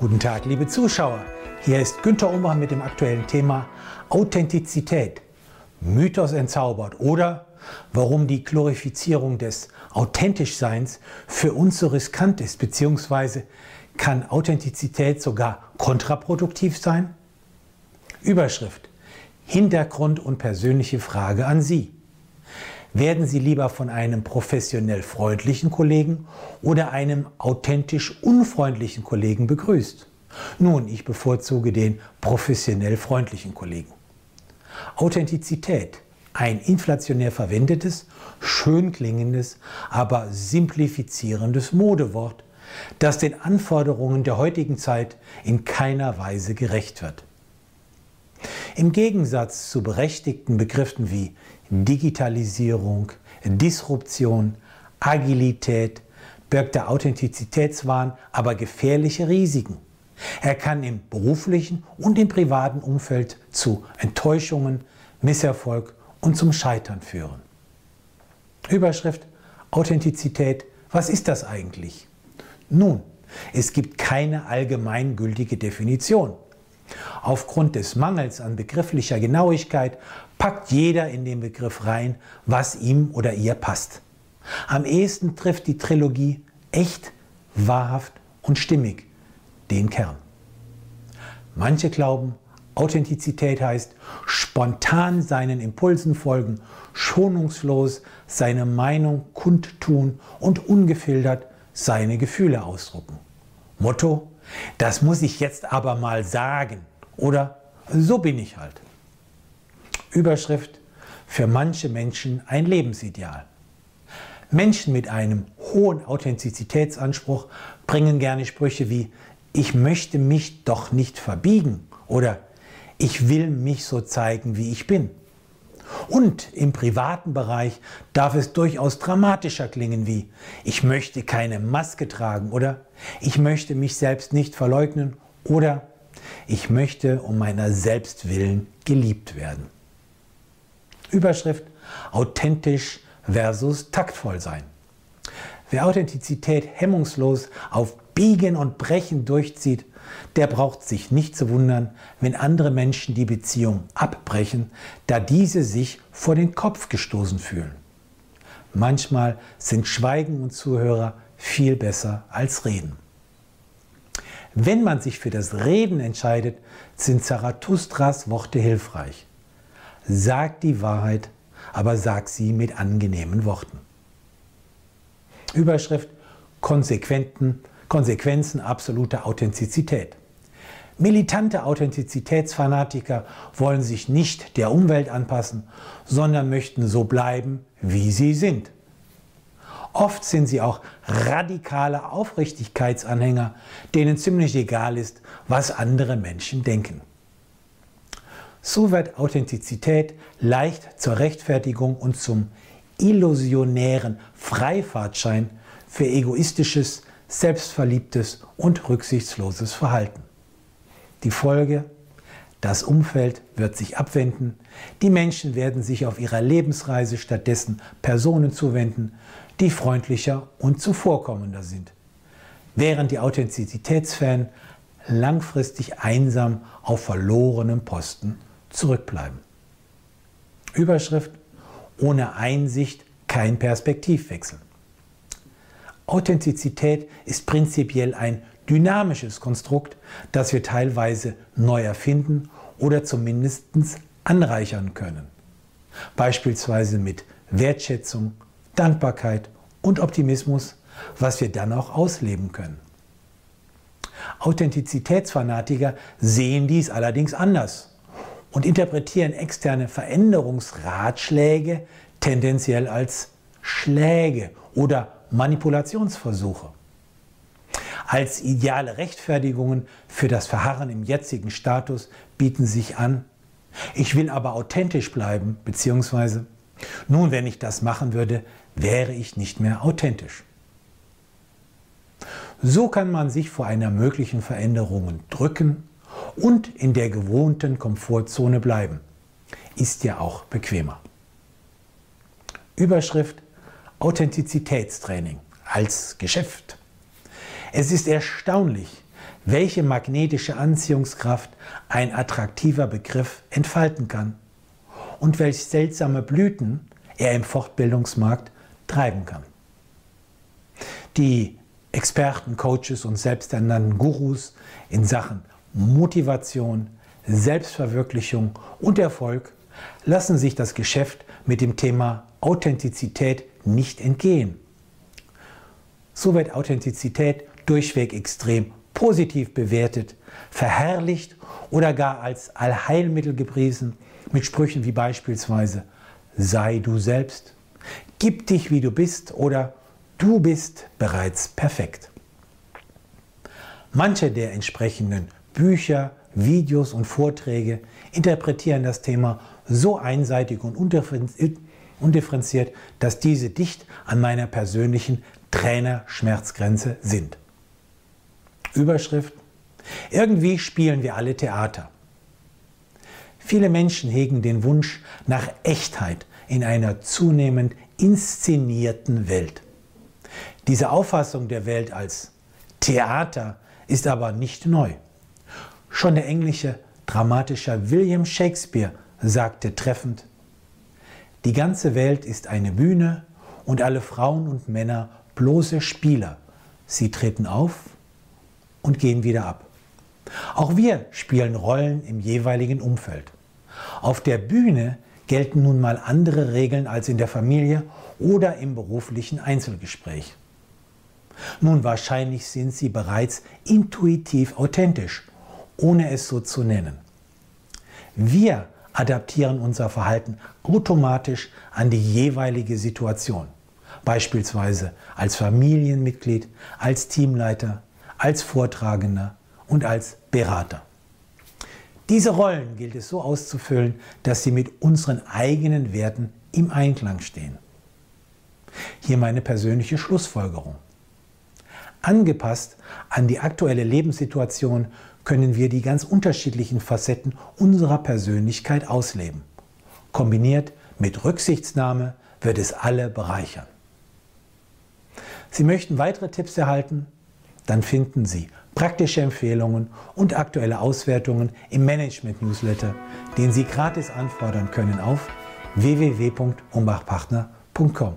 Guten Tag, liebe Zuschauer. Hier ist Günter Umbach mit dem aktuellen Thema Authentizität. Mythos entzaubert oder warum die Glorifizierung des Authentischseins für uns so riskant ist, beziehungsweise kann Authentizität sogar kontraproduktiv sein? Überschrift Hintergrund und persönliche Frage an Sie. Werden Sie lieber von einem professionell freundlichen Kollegen oder einem authentisch unfreundlichen Kollegen begrüßt? Nun, ich bevorzuge den professionell freundlichen Kollegen. Authentizität, ein inflationär verwendetes, schön klingendes, aber simplifizierendes Modewort, das den Anforderungen der heutigen Zeit in keiner Weise gerecht wird. Im Gegensatz zu berechtigten Begriffen wie Digitalisierung, Disruption, Agilität birgt der Authentizitätswahn aber gefährliche Risiken. Er kann im beruflichen und im privaten Umfeld zu Enttäuschungen, Misserfolg und zum Scheitern führen. Überschrift Authentizität, was ist das eigentlich? Nun, es gibt keine allgemeingültige Definition. Aufgrund des Mangels an begrifflicher Genauigkeit packt jeder in den Begriff rein, was ihm oder ihr passt. Am ehesten trifft die Trilogie echt, wahrhaft und stimmig den Kern. Manche glauben, Authentizität heißt spontan seinen Impulsen folgen, schonungslos seine Meinung kundtun und ungefiltert seine Gefühle ausdrucken. Motto, das muss ich jetzt aber mal sagen oder so bin ich halt. Überschrift für manche Menschen ein Lebensideal. Menschen mit einem hohen Authentizitätsanspruch bringen gerne Sprüche wie ich möchte mich doch nicht verbiegen oder ich will mich so zeigen, wie ich bin. Und im privaten Bereich darf es durchaus dramatischer klingen wie ich möchte keine Maske tragen oder ich möchte mich selbst nicht verleugnen oder ich möchte um meiner selbst willen geliebt werden. Überschrift authentisch versus taktvoll sein. Wer Authentizität hemmungslos auf Biegen und Brechen durchzieht, der braucht sich nicht zu wundern, wenn andere Menschen die Beziehung abbrechen, da diese sich vor den Kopf gestoßen fühlen. Manchmal sind Schweigen und Zuhörer viel besser als Reden. Wenn man sich für das Reden entscheidet, sind Zarathustras Worte hilfreich. Sag die Wahrheit, aber sag sie mit angenehmen Worten. Überschrift Konsequenten, Konsequenzen absoluter Authentizität. Militante Authentizitätsfanatiker wollen sich nicht der Umwelt anpassen, sondern möchten so bleiben, wie sie sind. Oft sind sie auch radikale Aufrichtigkeitsanhänger, denen ziemlich egal ist, was andere Menschen denken. So wird Authentizität leicht zur Rechtfertigung und zum illusionären Freifahrtschein für egoistisches, selbstverliebtes und rücksichtsloses Verhalten. Die Folge? Das Umfeld wird sich abwenden, die Menschen werden sich auf ihrer Lebensreise stattdessen Personen zuwenden, die freundlicher und zuvorkommender sind, während die Authentizitätsfans langfristig einsam auf verlorenem Posten zurückbleiben. Überschrift Ohne Einsicht kein Perspektivwechsel. Authentizität ist prinzipiell ein dynamisches Konstrukt, das wir teilweise neu erfinden oder zumindest anreichern können. Beispielsweise mit Wertschätzung, Dankbarkeit und Optimismus, was wir dann auch ausleben können. Authentizitätsfanatiker sehen dies allerdings anders und interpretieren externe Veränderungsratschläge tendenziell als Schläge oder Manipulationsversuche. Als ideale Rechtfertigungen für das Verharren im jetzigen Status bieten sich an, ich will aber authentisch bleiben, beziehungsweise, nun, wenn ich das machen würde, wäre ich nicht mehr authentisch. So kann man sich vor einer möglichen Veränderung drücken und in der gewohnten Komfortzone bleiben. Ist ja auch bequemer. Überschrift Authentizitätstraining als Geschäft. Es ist erstaunlich, welche magnetische Anziehungskraft ein attraktiver Begriff entfalten kann und welche seltsame Blüten er im Fortbildungsmarkt treiben kann. Die Experten, Coaches und selbsternannten Gurus in Sachen Motivation, Selbstverwirklichung und Erfolg lassen sich das Geschäft mit dem Thema Authentizität nicht entgehen. So wird Authentizität durchweg extrem positiv bewertet, verherrlicht oder gar als Allheilmittel gepriesen, mit Sprüchen wie beispielsweise sei du selbst, gib dich wie du bist oder du bist bereits perfekt. Manche der entsprechenden Bücher, Videos und Vorträge interpretieren das Thema so einseitig und undifferenziert, dass diese dicht an meiner persönlichen Trainer-Schmerzgrenze sind. Überschrift. Irgendwie spielen wir alle Theater. Viele Menschen hegen den Wunsch nach Echtheit in einer zunehmend inszenierten Welt. Diese Auffassung der Welt als Theater ist aber nicht neu. Schon der englische dramatischer William Shakespeare sagte treffend, die ganze Welt ist eine Bühne und alle Frauen und Männer bloße Spieler. Sie treten auf und gehen wieder ab. Auch wir spielen Rollen im jeweiligen Umfeld. Auf der Bühne gelten nun mal andere Regeln als in der Familie oder im beruflichen Einzelgespräch. Nun, wahrscheinlich sind sie bereits intuitiv authentisch, ohne es so zu nennen. Wir adaptieren unser Verhalten automatisch an die jeweilige Situation, beispielsweise als Familienmitglied, als Teamleiter, als Vortragender und als Berater. Diese Rollen gilt es so auszufüllen, dass sie mit unseren eigenen Werten im Einklang stehen. Hier meine persönliche Schlussfolgerung. Angepasst an die aktuelle Lebenssituation können wir die ganz unterschiedlichen Facetten unserer Persönlichkeit ausleben. Kombiniert mit Rücksichtsnahme wird es alle bereichern. Sie möchten weitere Tipps erhalten? Dann finden Sie praktische Empfehlungen und aktuelle Auswertungen im Management-Newsletter, den Sie gratis anfordern können auf www.umbachpartner.com.